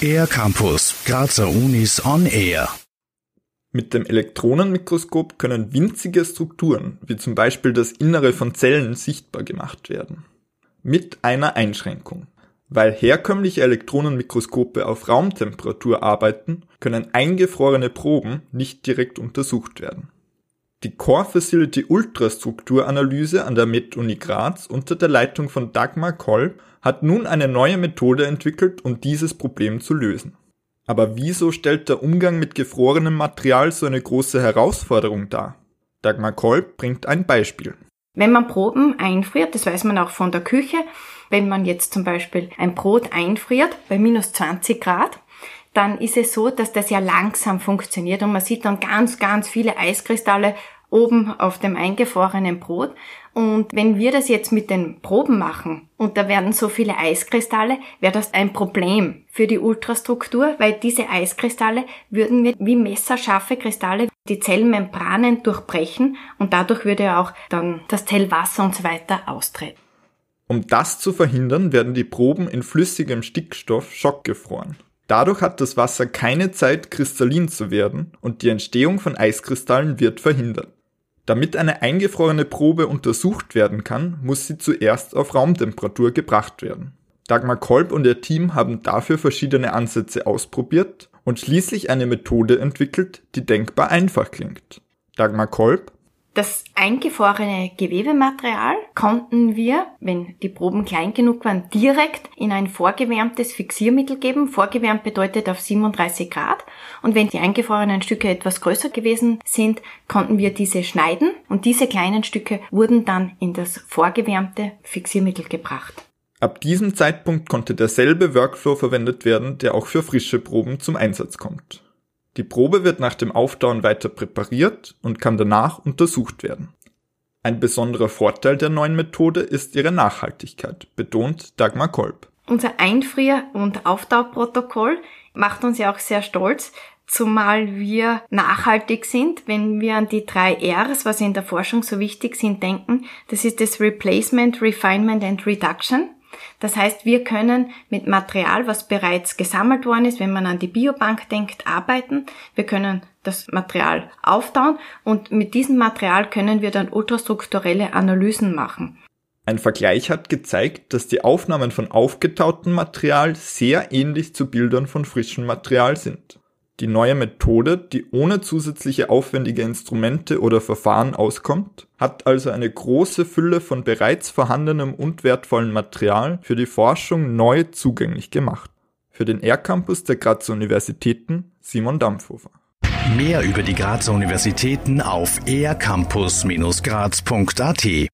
Air Campus, Grazer Unis on Air. Mit dem Elektronenmikroskop können winzige Strukturen, wie zum Beispiel das Innere von Zellen, sichtbar gemacht werden. Mit einer Einschränkung. Weil herkömmliche Elektronenmikroskope auf Raumtemperatur arbeiten, können eingefrorene Proben nicht direkt untersucht werden. Die Core Facility Ultrastrukturanalyse an der Med-Uni Graz unter der Leitung von Dagmar Kolb hat nun eine neue Methode entwickelt, um dieses Problem zu lösen. Aber wieso stellt der Umgang mit gefrorenem Material so eine große Herausforderung dar? Dagmar Kolb bringt ein Beispiel. Wenn man Proben einfriert, das weiß man auch von der Küche, wenn man jetzt zum Beispiel ein Brot einfriert bei minus 20 Grad, dann ist es so, dass das ja langsam funktioniert und man sieht dann ganz, ganz viele Eiskristalle oben auf dem eingefrorenen Brot. Und wenn wir das jetzt mit den Proben machen und da werden so viele Eiskristalle, wäre das ein Problem für die Ultrastruktur, weil diese Eiskristalle würden wir wie messerscharfe Kristalle die Zellmembranen durchbrechen und dadurch würde auch dann das Zellwasser und so weiter austreten. Um das zu verhindern, werden die Proben in flüssigem Stickstoff schockgefroren. Dadurch hat das Wasser keine Zeit, kristallin zu werden und die Entstehung von Eiskristallen wird verhindert. Damit eine eingefrorene Probe untersucht werden kann, muss sie zuerst auf Raumtemperatur gebracht werden. Dagmar Kolb und ihr Team haben dafür verschiedene Ansätze ausprobiert und schließlich eine Methode entwickelt, die denkbar einfach klingt. Dagmar Kolb das eingefrorene Gewebematerial konnten wir, wenn die Proben klein genug waren, direkt in ein vorgewärmtes Fixiermittel geben. Vorgewärmt bedeutet auf 37 Grad. Und wenn die eingefrorenen Stücke etwas größer gewesen sind, konnten wir diese schneiden und diese kleinen Stücke wurden dann in das vorgewärmte Fixiermittel gebracht. Ab diesem Zeitpunkt konnte derselbe Workflow verwendet werden, der auch für frische Proben zum Einsatz kommt. Die Probe wird nach dem Auftauen weiter präpariert und kann danach untersucht werden. Ein besonderer Vorteil der neuen Methode ist ihre Nachhaltigkeit, betont Dagmar Kolb. Unser Einfrier- und Auftauprotokoll macht uns ja auch sehr stolz, zumal wir nachhaltig sind, wenn wir an die drei Rs, was in der Forschung so wichtig sind, denken. Das ist das Replacement, Refinement and Reduction. Das heißt, wir können mit Material, was bereits gesammelt worden ist, wenn man an die Biobank denkt, arbeiten. Wir können das Material auftauen und mit diesem Material können wir dann ultrastrukturelle Analysen machen. Ein Vergleich hat gezeigt, dass die Aufnahmen von aufgetautem Material sehr ähnlich zu Bildern von frischem Material sind. Die neue Methode, die ohne zusätzliche aufwendige Instrumente oder Verfahren auskommt, hat also eine große Fülle von bereits vorhandenem und wertvollem Material für die Forschung neu zugänglich gemacht. Für den R-Campus der Grazer Universitäten Simon Dampfhofer. Mehr über die Grazer Universitäten auf ercampus-graz.at